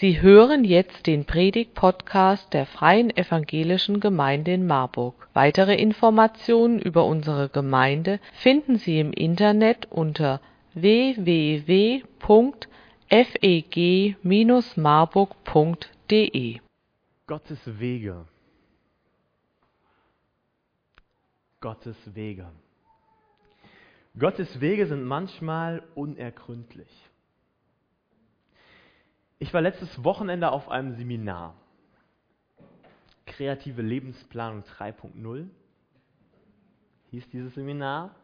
Sie hören jetzt den Predigt-Podcast der Freien Evangelischen Gemeinde in Marburg. Weitere Informationen über unsere Gemeinde finden Sie im Internet unter www.feg-marburg.de. Gottes Wege. Gottes Wege. Gottes Wege sind manchmal unergründlich. Ich war letztes Wochenende auf einem Seminar. Kreative Lebensplanung 3.0 hieß dieses Seminar.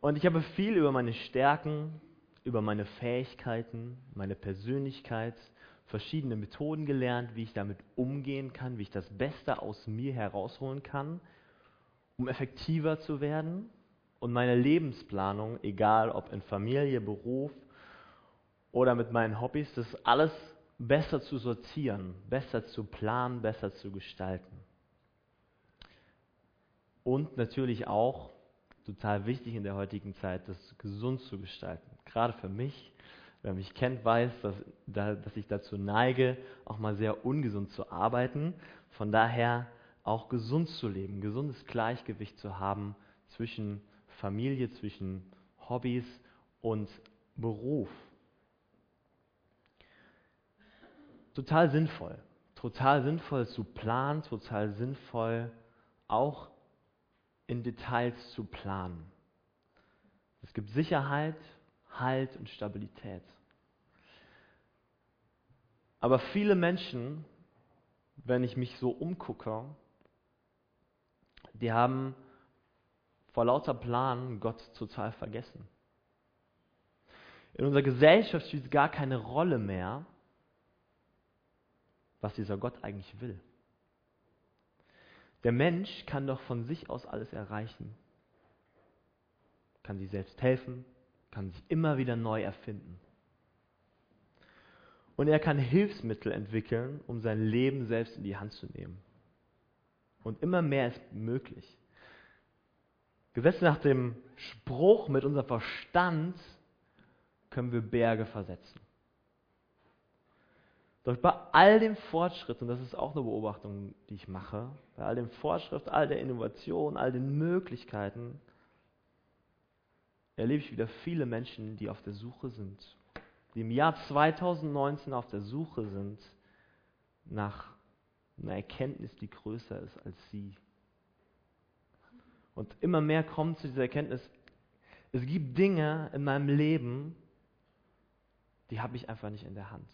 Und ich habe viel über meine Stärken, über meine Fähigkeiten, meine Persönlichkeit, verschiedene Methoden gelernt, wie ich damit umgehen kann, wie ich das Beste aus mir herausholen kann, um effektiver zu werden und meine Lebensplanung, egal ob in Familie, Beruf oder mit meinen Hobbys, das alles besser zu sortieren, besser zu planen, besser zu gestalten. Und natürlich auch, total wichtig in der heutigen Zeit, das gesund zu gestalten. Gerade für mich, wer mich kennt, weiß, dass, dass ich dazu neige, auch mal sehr ungesund zu arbeiten. Von daher auch gesund zu leben, gesundes Gleichgewicht zu haben zwischen Familie, zwischen Hobbys und Beruf. Total sinnvoll. Total sinnvoll zu planen, total sinnvoll auch in Details zu planen. Es gibt Sicherheit, Halt und Stabilität. Aber viele Menschen, wenn ich mich so umgucke, die haben vor lauter Plan Gott total vergessen. In unserer Gesellschaft spielt es gar keine Rolle mehr, was dieser Gott eigentlich will. Der Mensch kann doch von sich aus alles erreichen, kann sich selbst helfen, kann sich immer wieder neu erfinden. Und er kann Hilfsmittel entwickeln, um sein Leben selbst in die Hand zu nehmen. Und immer mehr ist möglich. Gesetzt nach dem Spruch, mit unserem Verstand können wir Berge versetzen. Doch bei all dem Fortschritt, und das ist auch eine Beobachtung, die ich mache, bei all dem Fortschritt, all der Innovation, all den Möglichkeiten, erlebe ich wieder viele Menschen, die auf der Suche sind, die im Jahr 2019 auf der Suche sind nach einer Erkenntnis, die größer ist als sie. Und immer mehr kommt zu dieser Erkenntnis, es gibt Dinge in meinem Leben, die habe ich einfach nicht in der Hand.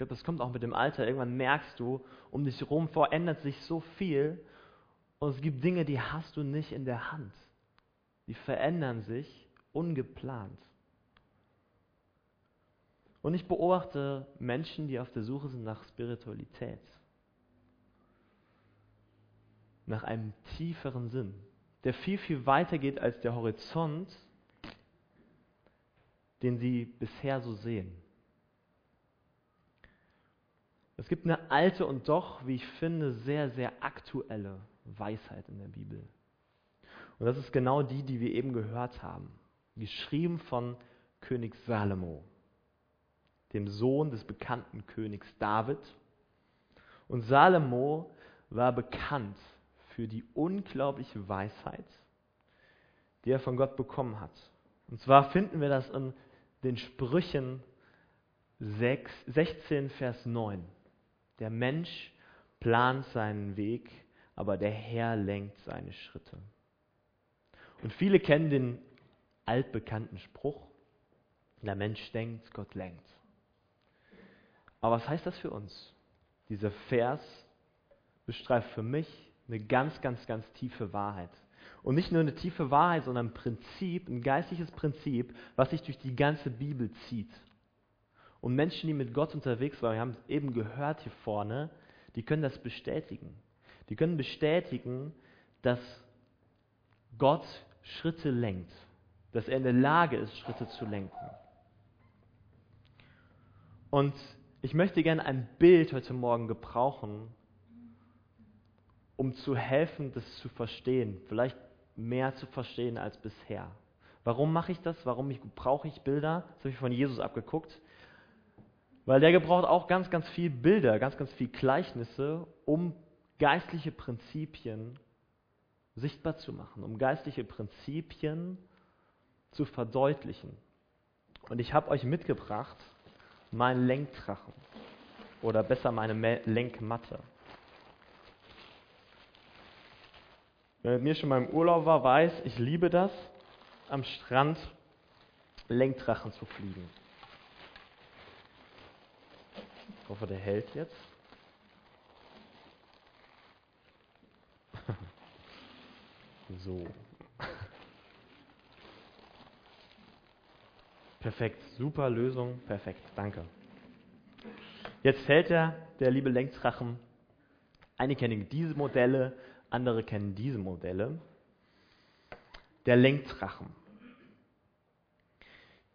Ich glaube, das kommt auch mit dem Alter. Irgendwann merkst du, um dich herum verändert sich so viel und es gibt Dinge, die hast du nicht in der Hand. Die verändern sich ungeplant. Und ich beobachte Menschen, die auf der Suche sind nach Spiritualität nach einem tieferen Sinn, der viel, viel weiter geht als der Horizont, den sie bisher so sehen. Es gibt eine alte und doch, wie ich finde, sehr, sehr aktuelle Weisheit in der Bibel. Und das ist genau die, die wir eben gehört haben. Geschrieben von König Salomo, dem Sohn des bekannten Königs David. Und Salomo war bekannt für die unglaubliche Weisheit, die er von Gott bekommen hat. Und zwar finden wir das in den Sprüchen 6, 16, Vers 9. Der Mensch plant seinen Weg, aber der Herr lenkt seine Schritte. Und viele kennen den altbekannten Spruch, der Mensch denkt, Gott lenkt. Aber was heißt das für uns? Dieser Vers bestreift für mich eine ganz, ganz, ganz tiefe Wahrheit. Und nicht nur eine tiefe Wahrheit, sondern ein Prinzip, ein geistliches Prinzip, was sich durch die ganze Bibel zieht. Und Menschen, die mit Gott unterwegs waren, wir haben es eben gehört hier vorne, die können das bestätigen. Die können bestätigen, dass Gott Schritte lenkt, dass er in der Lage ist, Schritte zu lenken. Und ich möchte gerne ein Bild heute Morgen gebrauchen, um zu helfen, das zu verstehen, vielleicht mehr zu verstehen als bisher. Warum mache ich das? Warum brauche ich Bilder? Das habe ich von Jesus abgeguckt. Weil der gebraucht auch ganz, ganz viel Bilder, ganz, ganz viel Gleichnisse, um geistliche Prinzipien sichtbar zu machen, um geistliche Prinzipien zu verdeutlichen. Und ich habe euch mitgebracht meinen Lenkdrachen oder besser meine Lenkmatte. Wer mit mir schon mal im Urlaub war, weiß, ich liebe das, am Strand Lenkdrachen zu fliegen. Ich hoffe, der hält jetzt. so. Perfekt, super Lösung, perfekt, danke. Jetzt hält er, der liebe Lenkdrachen. Einige kennen diese Modelle, andere kennen diese Modelle. Der Lenkdrachen.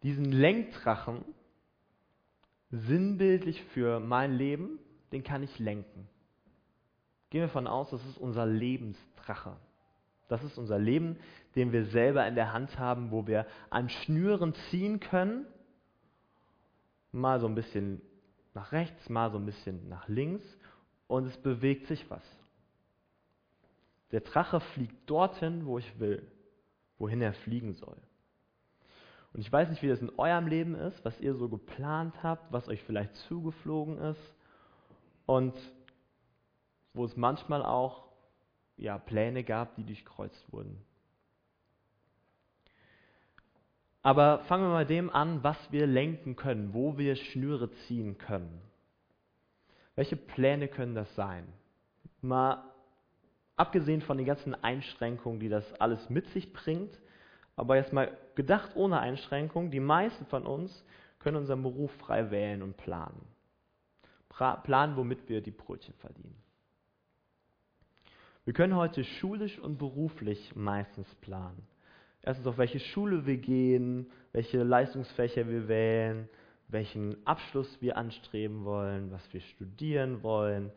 Diesen Lenkdrachen, sinnbildlich für mein Leben, den kann ich lenken. Gehen wir davon aus, das ist unser Lebensdrache. Das ist unser Leben, den wir selber in der Hand haben, wo wir an Schnüren ziehen können. Mal so ein bisschen nach rechts, mal so ein bisschen nach links und es bewegt sich was. Der Drache fliegt dorthin, wo ich will, wohin er fliegen soll. Und ich weiß nicht, wie das in eurem Leben ist, was ihr so geplant habt, was euch vielleicht zugeflogen ist und wo es manchmal auch ja, Pläne gab, die durchkreuzt wurden. Aber fangen wir mal dem an, was wir lenken können, wo wir Schnüre ziehen können. Welche Pläne können das sein? Mal abgesehen von den ganzen Einschränkungen, die das alles mit sich bringt, aber jetzt mal gedacht ohne Einschränkung, die meisten von uns können unseren Beruf frei wählen und planen. Planen, womit wir die Brötchen verdienen. Wir können heute schulisch und beruflich meistens planen. Erstens, auf welche Schule wir gehen, welche Leistungsfächer wir wählen, welchen Abschluss wir anstreben wollen, was wir studieren wollen,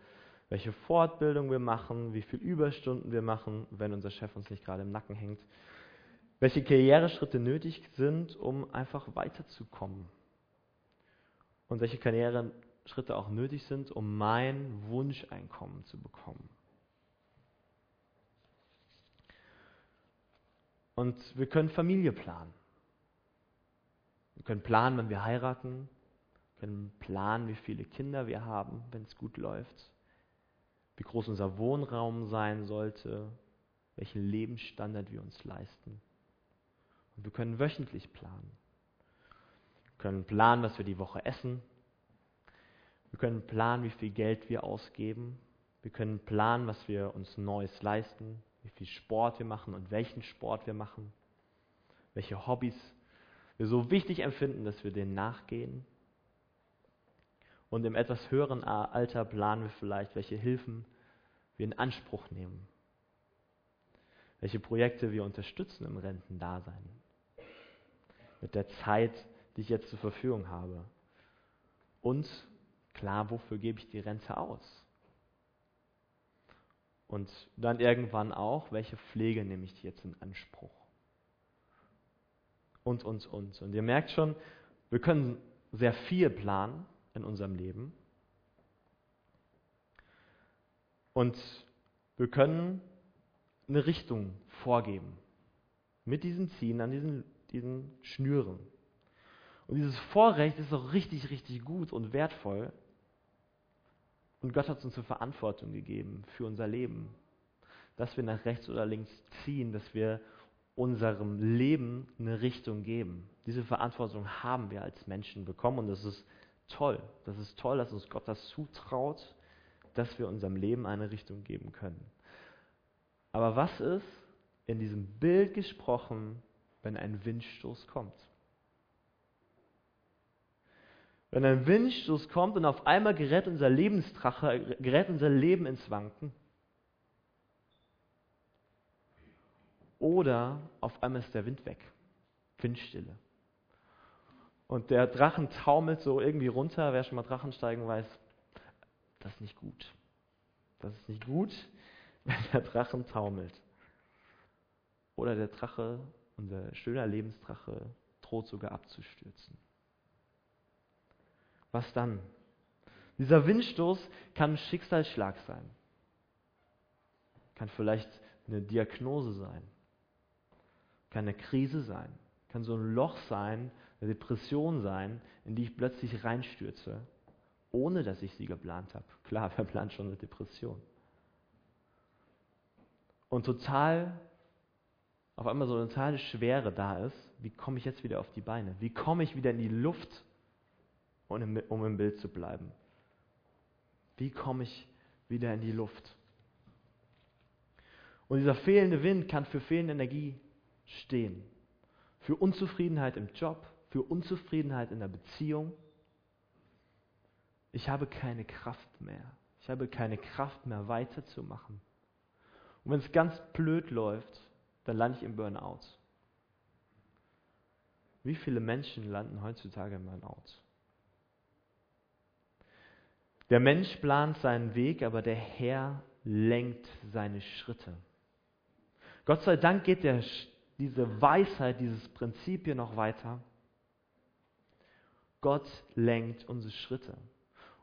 welche Fortbildung wir machen, wie viele Überstunden wir machen, wenn unser Chef uns nicht gerade im Nacken hängt, welche Karriereschritte nötig sind, um einfach weiterzukommen und welche Karriereschritte auch nötig sind, um mein Wunscheinkommen zu bekommen. Und wir können Familie planen. Wir können planen, wann wir heiraten. Wir können planen, wie viele Kinder wir haben, wenn es gut läuft wie groß unser Wohnraum sein sollte, welchen Lebensstandard wir uns leisten. Und wir können wöchentlich planen. Wir können planen, was wir die Woche essen. Wir können planen, wie viel Geld wir ausgeben. Wir können planen, was wir uns Neues leisten, wie viel Sport wir machen und welchen Sport wir machen, welche Hobbys wir so wichtig empfinden, dass wir denen nachgehen und im etwas höheren Alter planen wir vielleicht, welche Hilfen wir in Anspruch nehmen. Welche Projekte wir unterstützen im Rentendasein. Mit der Zeit, die ich jetzt zur Verfügung habe. Und klar, wofür gebe ich die Rente aus? Und dann irgendwann auch, welche Pflege nehme ich jetzt in Anspruch? Und, und, und. Und ihr merkt schon, wir können sehr viel planen, in unserem Leben. Und wir können eine Richtung vorgeben. Mit diesen Ziehen, an diesen, diesen Schnüren. Und dieses Vorrecht ist auch richtig, richtig gut und wertvoll. Und Gott hat uns eine Verantwortung gegeben für unser Leben. Dass wir nach rechts oder links ziehen, dass wir unserem Leben eine Richtung geben. Diese Verantwortung haben wir als Menschen bekommen und das ist toll. Das ist toll, dass uns Gott das zutraut, dass wir unserem Leben eine Richtung geben können. Aber was ist in diesem Bild gesprochen, wenn ein Windstoß kommt? Wenn ein Windstoß kommt und auf einmal gerät unser Lebensdrache, gerät unser Leben ins Wanken. Oder auf einmal ist der Wind weg. Windstille. Und der Drachen taumelt so irgendwie runter. Wer schon mal Drachensteigen weiß, das ist nicht gut. Das ist nicht gut, wenn der Drachen taumelt. Oder der Drache, unser schöner Lebensdrache, droht sogar abzustürzen. Was dann? Dieser Windstoß kann ein Schicksalsschlag sein. Kann vielleicht eine Diagnose sein. Kann eine Krise sein. Kann so ein Loch sein, eine Depression sein, in die ich plötzlich reinstürze, ohne dass ich sie geplant habe. Klar, wer plant schon eine Depression? Und total, auf einmal so eine totale Schwere da ist, wie komme ich jetzt wieder auf die Beine? Wie komme ich wieder in die Luft, um im, Bild zu bleiben? Wie komme ich wieder in die Luft? Und dieser fehlende Wind kann für fehlende Energie stehen. Für Unzufriedenheit im Job, für Unzufriedenheit in der Beziehung. Ich habe keine Kraft mehr. Ich habe keine Kraft mehr weiterzumachen. Und wenn es ganz blöd läuft, dann lande ich im Burnout. Wie viele Menschen landen heutzutage im Burnout? Der Mensch plant seinen Weg, aber der Herr lenkt seine Schritte. Gott sei Dank geht der, diese Weisheit, dieses Prinzip hier noch weiter. Gott lenkt unsere Schritte.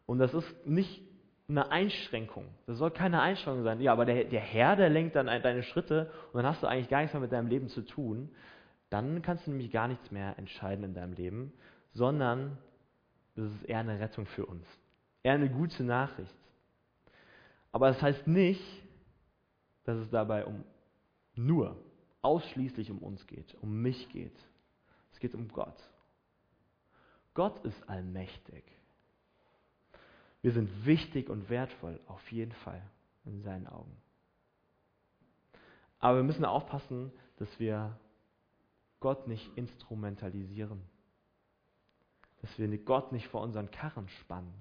Und das ist nicht eine Einschränkung. Das soll keine Einschränkung sein. Ja, aber der, der Herr, der lenkt dann deine Schritte und dann hast du eigentlich gar nichts mehr mit deinem Leben zu tun. Dann kannst du nämlich gar nichts mehr entscheiden in deinem Leben, sondern das ist eher eine Rettung für uns. Eher eine gute Nachricht. Aber das heißt nicht, dass es dabei um nur, ausschließlich um uns geht, um mich geht. Es geht um Gott. Gott ist allmächtig. Wir sind wichtig und wertvoll, auf jeden Fall, in seinen Augen. Aber wir müssen aufpassen, dass wir Gott nicht instrumentalisieren. Dass wir Gott nicht vor unseren Karren spannen.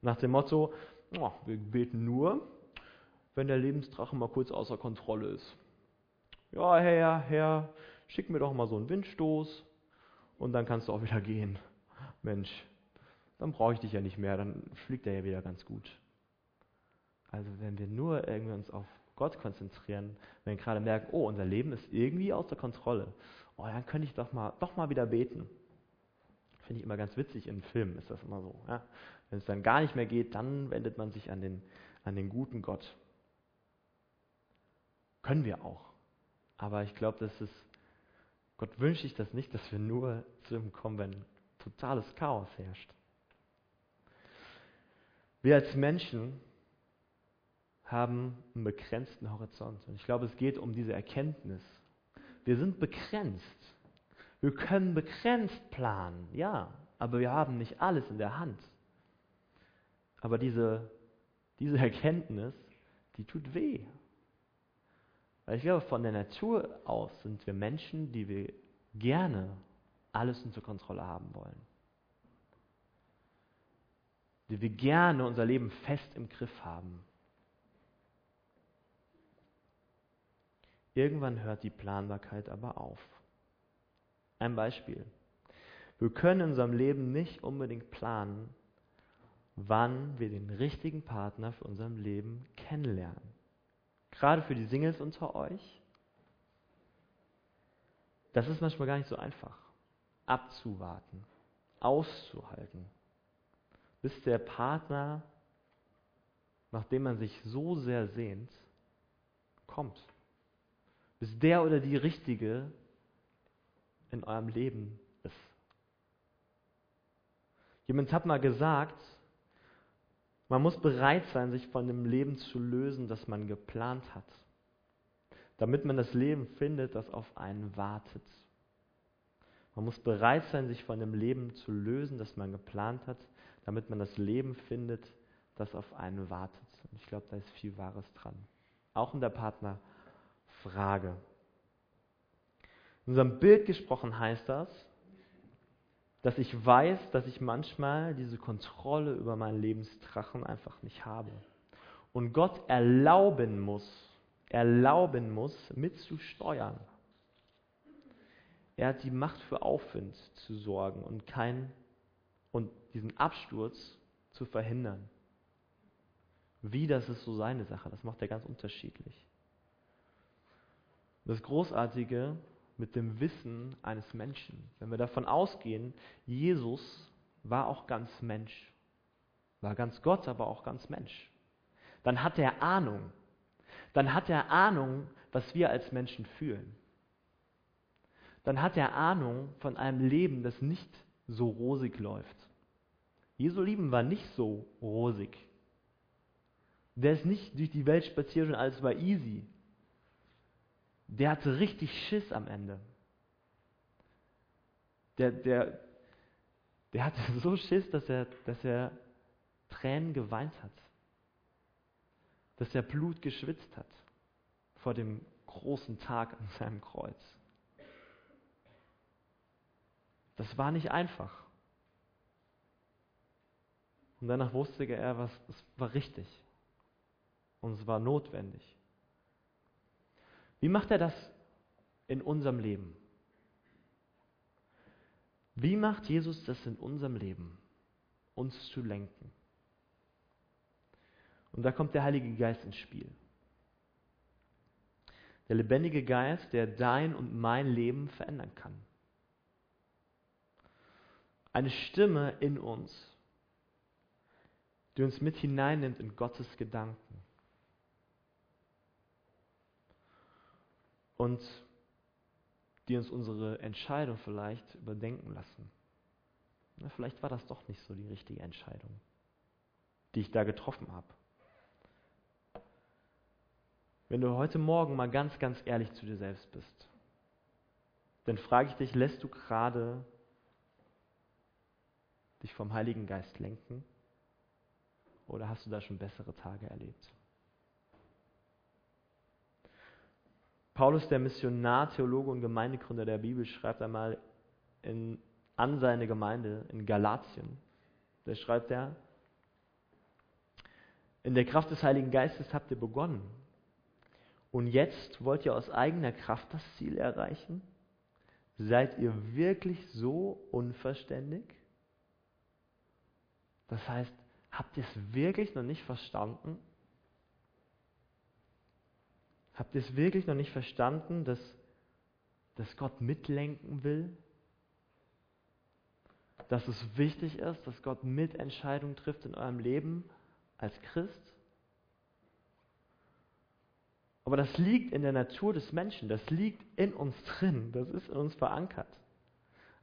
Nach dem Motto, oh, wir beten nur, wenn der Lebensdrache mal kurz außer Kontrolle ist. Ja, Herr, Herr, schick mir doch mal so einen Windstoß und dann kannst du auch wieder gehen. Mensch, dann brauche ich dich ja nicht mehr, dann fliegt er ja wieder ganz gut. Also wenn wir nur irgendwie uns auf Gott konzentrieren, wenn wir gerade merken, oh, unser Leben ist irgendwie außer Kontrolle, oh, dann könnte ich doch mal, doch mal wieder beten. Finde ich immer ganz witzig, in Filmen ist das immer so. Ja? Wenn es dann gar nicht mehr geht, dann wendet man sich an den, an den guten Gott. Können wir auch. Aber ich glaube, dass es, Gott wünscht sich das nicht, dass wir nur zu ihm kommen, wenn totales Chaos herrscht. Wir als Menschen haben einen begrenzten Horizont. Und ich glaube, es geht um diese Erkenntnis. Wir sind begrenzt. Wir können begrenzt planen, ja, aber wir haben nicht alles in der Hand. Aber diese, diese Erkenntnis, die tut weh. Weil ich glaube, von der Natur aus sind wir Menschen, die wir gerne alles unter Kontrolle haben wollen. Die wir gerne unser Leben fest im Griff haben. Irgendwann hört die Planbarkeit aber auf. Ein Beispiel. Wir können in unserem Leben nicht unbedingt planen, wann wir den richtigen Partner für unser Leben kennenlernen. Gerade für die Singles unter euch. Das ist manchmal gar nicht so einfach. Abzuwarten, auszuhalten, bis der Partner, nach dem man sich so sehr sehnt, kommt. Bis der oder die Richtige in eurem Leben ist. Jemand hat mal gesagt, man muss bereit sein, sich von dem Leben zu lösen, das man geplant hat, damit man das Leben findet, das auf einen wartet. Man muss bereit sein, sich von dem Leben zu lösen, das man geplant hat, damit man das Leben findet, das auf einen wartet. Und ich glaube, da ist viel Wahres dran. Auch in der Partnerfrage. In unserem Bild gesprochen heißt das, dass ich weiß, dass ich manchmal diese Kontrolle über meinen Lebensdrachen einfach nicht habe. Und Gott erlauben muss, erlauben muss, mitzusteuern. Er hat die Macht für Aufwind zu sorgen und kein und diesen Absturz zu verhindern. Wie, das ist so seine Sache. Das macht er ganz unterschiedlich. Das Großartige mit dem Wissen eines Menschen. Wenn wir davon ausgehen, Jesus war auch ganz Mensch. war ganz Gott, aber auch ganz Mensch. Dann hat er Ahnung. Dann hat er Ahnung, was wir als Menschen fühlen. Dann hat er Ahnung von einem Leben, das nicht so rosig läuft. Jesu Leben war nicht so rosig. Der ist nicht durch die Welt spaziert und alles war easy. Der hatte richtig Schiss am Ende. Der, der, der hatte so Schiss, dass er, dass er Tränen geweint hat. Dass er Blut geschwitzt hat vor dem großen Tag an seinem Kreuz. Das war nicht einfach. Und danach wusste er, was es war richtig. Und es war notwendig. Wie macht er das in unserem Leben? Wie macht Jesus das in unserem Leben, uns zu lenken? Und da kommt der Heilige Geist ins Spiel. Der lebendige Geist, der dein und mein Leben verändern kann. Eine Stimme in uns, die uns mit hineinnimmt in Gottes Gedanken. Und die uns unsere Entscheidung vielleicht überdenken lassen. Na, vielleicht war das doch nicht so die richtige Entscheidung, die ich da getroffen habe. Wenn du heute Morgen mal ganz, ganz ehrlich zu dir selbst bist, dann frage ich dich, lässt du gerade dich vom Heiligen Geist lenken? Oder hast du da schon bessere Tage erlebt? Paulus, der Missionar, Theologe und Gemeindegründer der Bibel, schreibt einmal in, an seine Gemeinde in Galatien. Da schreibt er, in der Kraft des Heiligen Geistes habt ihr begonnen. Und jetzt wollt ihr aus eigener Kraft das Ziel erreichen? Seid ihr wirklich so unverständig? Das heißt, habt ihr es wirklich noch nicht verstanden? Habt ihr es wirklich noch nicht verstanden, dass, dass Gott mitlenken will? Dass es wichtig ist, dass Gott Mitentscheidungen trifft in eurem Leben als Christ? Aber das liegt in der Natur des Menschen, das liegt in uns drin, das ist in uns verankert.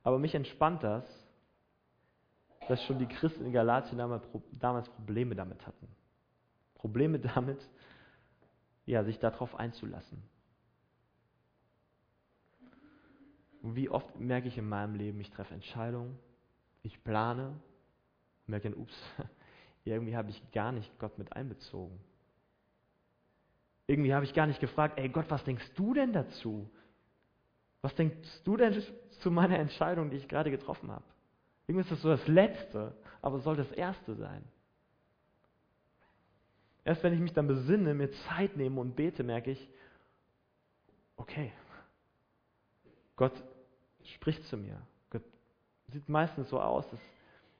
Aber mich entspannt das, dass schon die Christen in Galatien damals Probleme damit hatten. Probleme damit, ja, sich darauf einzulassen. Und wie oft merke ich in meinem Leben, ich treffe Entscheidungen, ich plane, merke dann, ups, irgendwie habe ich gar nicht Gott mit einbezogen. Irgendwie habe ich gar nicht gefragt, ey Gott, was denkst du denn dazu? Was denkst du denn zu meiner Entscheidung, die ich gerade getroffen habe? Irgendwie ist das so das Letzte, aber es soll das Erste sein. Erst wenn ich mich dann besinne, mir Zeit nehme und bete, merke ich, okay, Gott spricht zu mir. Gott sieht meistens so aus, dass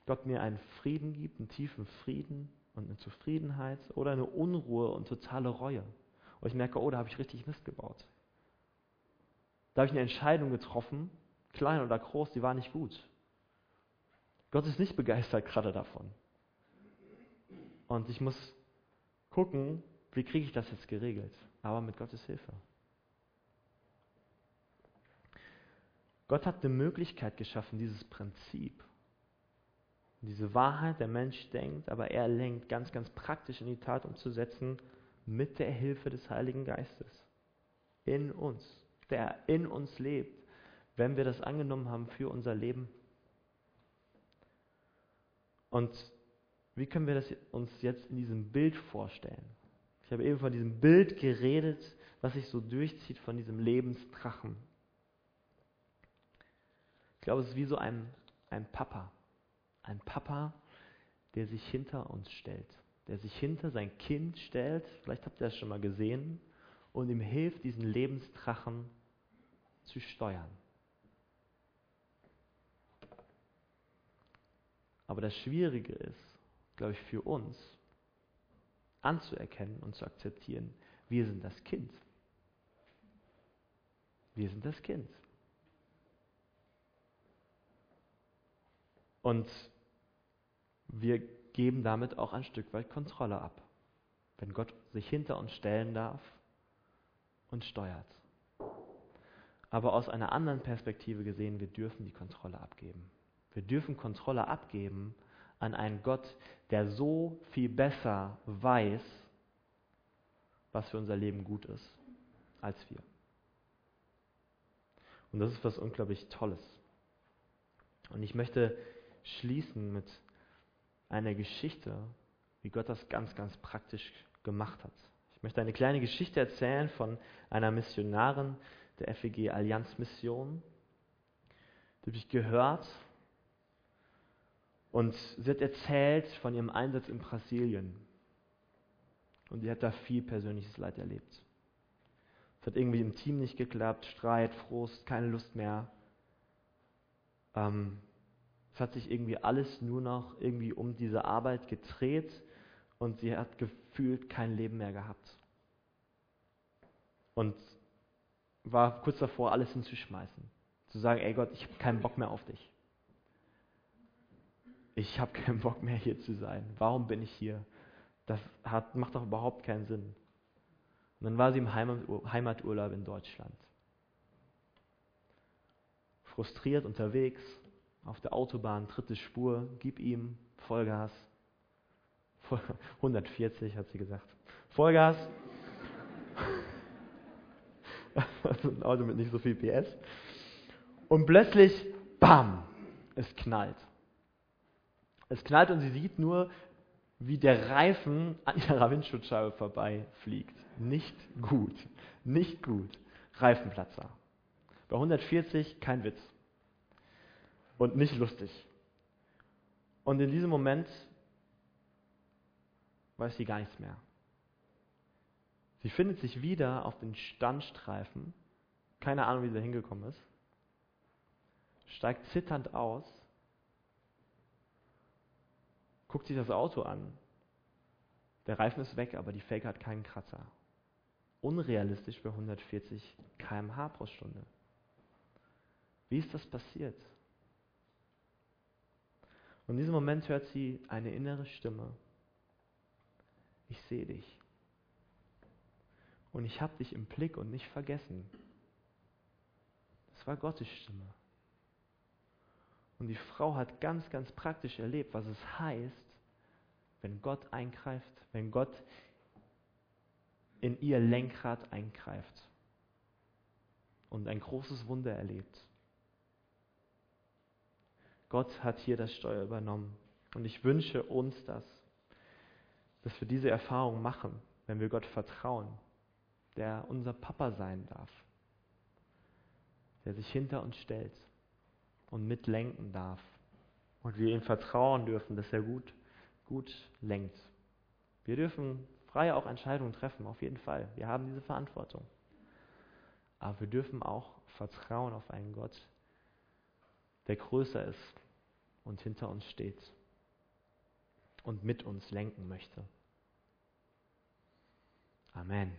Gott mir einen Frieden gibt, einen tiefen Frieden und eine Zufriedenheit oder eine Unruhe und totale Reue. Und ich merke, oh, da habe ich richtig Mist gebaut. Da habe ich eine Entscheidung getroffen, klein oder groß, die war nicht gut. Gott ist nicht begeistert gerade davon. Und ich muss gucken, wie kriege ich das jetzt geregelt, aber mit Gottes Hilfe. Gott hat eine Möglichkeit geschaffen, dieses Prinzip, diese Wahrheit, der Mensch denkt, aber er lenkt ganz, ganz praktisch in die Tat umzusetzen mit der Hilfe des Heiligen Geistes in uns, der in uns lebt, wenn wir das angenommen haben für unser Leben. Und wie können wir das uns jetzt in diesem Bild vorstellen? Ich habe eben von diesem Bild geredet, was sich so durchzieht von diesem Lebensdrachen. Ich glaube, es ist wie so ein, ein Papa. Ein Papa, der sich hinter uns stellt. Der sich hinter sein Kind stellt, vielleicht habt ihr das schon mal gesehen, und ihm hilft, diesen Lebensdrachen zu steuern. Aber das Schwierige ist, glaube ich, für uns anzuerkennen und zu akzeptieren, wir sind das Kind. Wir sind das Kind. Und wir geben damit auch ein Stück weit Kontrolle ab. Wenn Gott sich hinter uns stellen darf und steuert. Aber aus einer anderen Perspektive gesehen, wir dürfen die Kontrolle abgeben. Wir dürfen Kontrolle abgeben an einen Gott, der so viel besser weiß, was für unser Leben gut ist, als wir. Und das ist was unglaublich Tolles. Und ich möchte schließen mit einer Geschichte, wie Gott das ganz, ganz praktisch gemacht hat. Ich möchte eine kleine Geschichte erzählen von einer Missionarin der FEG Allianz Mission. Die habe ich gehört und sie hat erzählt von ihrem Einsatz in Brasilien. Und sie hat da viel persönliches Leid erlebt. Es hat irgendwie im Team nicht geklappt, Streit, Frust, keine Lust mehr. Ähm, es hat sich irgendwie alles nur noch irgendwie um diese Arbeit gedreht und sie hat gefühlt kein Leben mehr gehabt. Und war kurz davor, alles hinzuschmeißen. Zu sagen, ey Gott, ich habe keinen Bock mehr auf dich. Ich habe keinen Bock mehr hier zu sein. Warum bin ich hier? Das hat, macht doch überhaupt keinen Sinn. Und dann war sie im Heimaturlaub in Deutschland. Frustriert unterwegs, auf der Autobahn, dritte Spur, gib ihm Vollgas. 140 hat sie gesagt. Vollgas. Also ein Auto mit nicht so viel PS. Und plötzlich, bam, es knallt. Es knallt und sie sieht nur, wie der Reifen an ihrer Windschutzscheibe vorbeifliegt. Nicht gut. Nicht gut. Reifenplatzer. Bei 140 kein Witz. Und nicht lustig. Und in diesem Moment weiß sie gar nichts mehr. Sie findet sich wieder auf den Standstreifen. Keine Ahnung, wie sie da hingekommen ist. Steigt zitternd aus. Guckt sich das Auto an. Der Reifen ist weg, aber die Felge hat keinen Kratzer. Unrealistisch bei 140 km/h pro Stunde. Wie ist das passiert? Und in diesem Moment hört sie eine innere Stimme. Ich sehe dich und ich habe dich im Blick und nicht vergessen. Das war Gottes Stimme. Und die Frau hat ganz, ganz praktisch erlebt, was es heißt, wenn Gott eingreift, wenn Gott in ihr Lenkrad eingreift und ein großes Wunder erlebt. Gott hat hier das Steuer übernommen. Und ich wünsche uns das, dass wir diese Erfahrung machen, wenn wir Gott vertrauen, der unser Papa sein darf, der sich hinter uns stellt und mitlenken darf und wir ihm vertrauen dürfen, dass er gut, gut lenkt. Wir dürfen frei auch Entscheidungen treffen, auf jeden Fall. Wir haben diese Verantwortung. Aber wir dürfen auch vertrauen auf einen Gott, der größer ist und hinter uns steht und mit uns lenken möchte. Amen.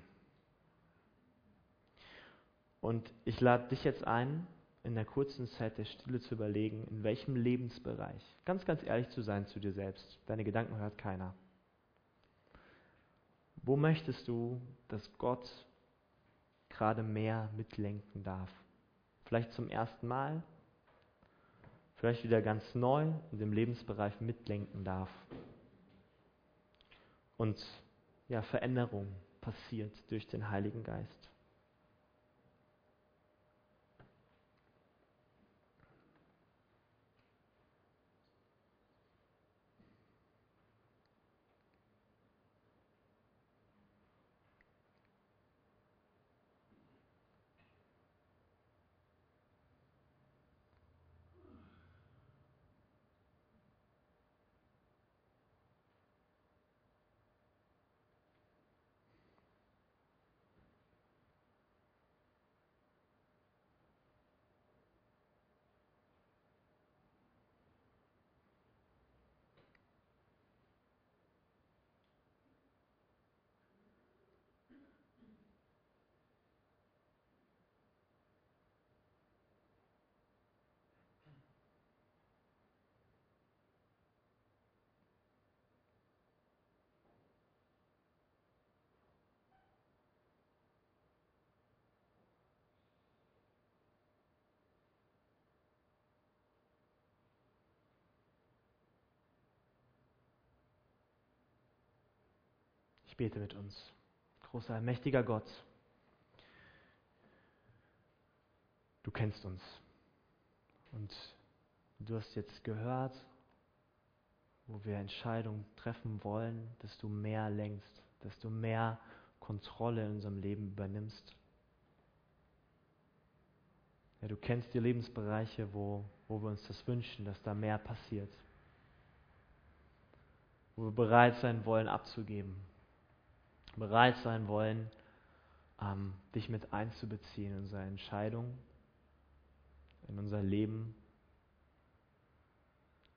Und ich lade dich jetzt ein, in der kurzen Zeit der Stille zu überlegen, in welchem Lebensbereich, ganz, ganz ehrlich zu sein zu dir selbst. Deine Gedanken hört keiner. Wo möchtest du, dass Gott gerade mehr mitlenken darf? Vielleicht zum ersten Mal, vielleicht wieder ganz neu in dem Lebensbereich mitlenken darf. Und ja, Veränderung passiert durch den Heiligen Geist. Ich bete mit uns. Großer, mächtiger Gott, du kennst uns. Und du hast jetzt gehört, wo wir Entscheidungen treffen wollen, dass du mehr lenkst, dass du mehr Kontrolle in unserem Leben übernimmst. Ja, du kennst die Lebensbereiche, wo, wo wir uns das wünschen, dass da mehr passiert. Wo wir bereit sein wollen, abzugeben. Bereit sein wollen, ähm, dich mit einzubeziehen in unsere Entscheidungen, in unser Leben,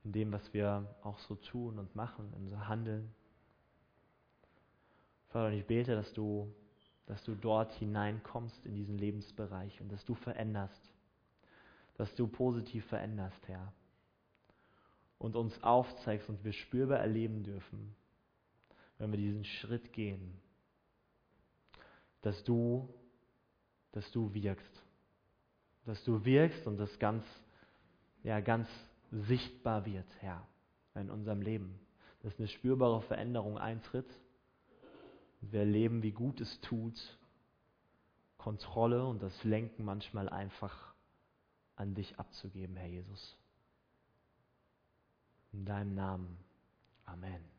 in dem, was wir auch so tun und machen, in unser Handeln. Vater, ich bete, dass du, dass du dort hineinkommst in diesen Lebensbereich und dass du veränderst, dass du positiv veränderst, Herr. Und uns aufzeigst und wir spürbar erleben dürfen, wenn wir diesen Schritt gehen, dass du, dass du wirkst, dass du wirkst und das ganz, ja, ganz sichtbar wird, Herr, in unserem Leben. Dass eine spürbare Veränderung eintritt wir erleben, wie gut es tut, Kontrolle und das Lenken manchmal einfach an dich abzugeben, Herr Jesus. In deinem Namen. Amen.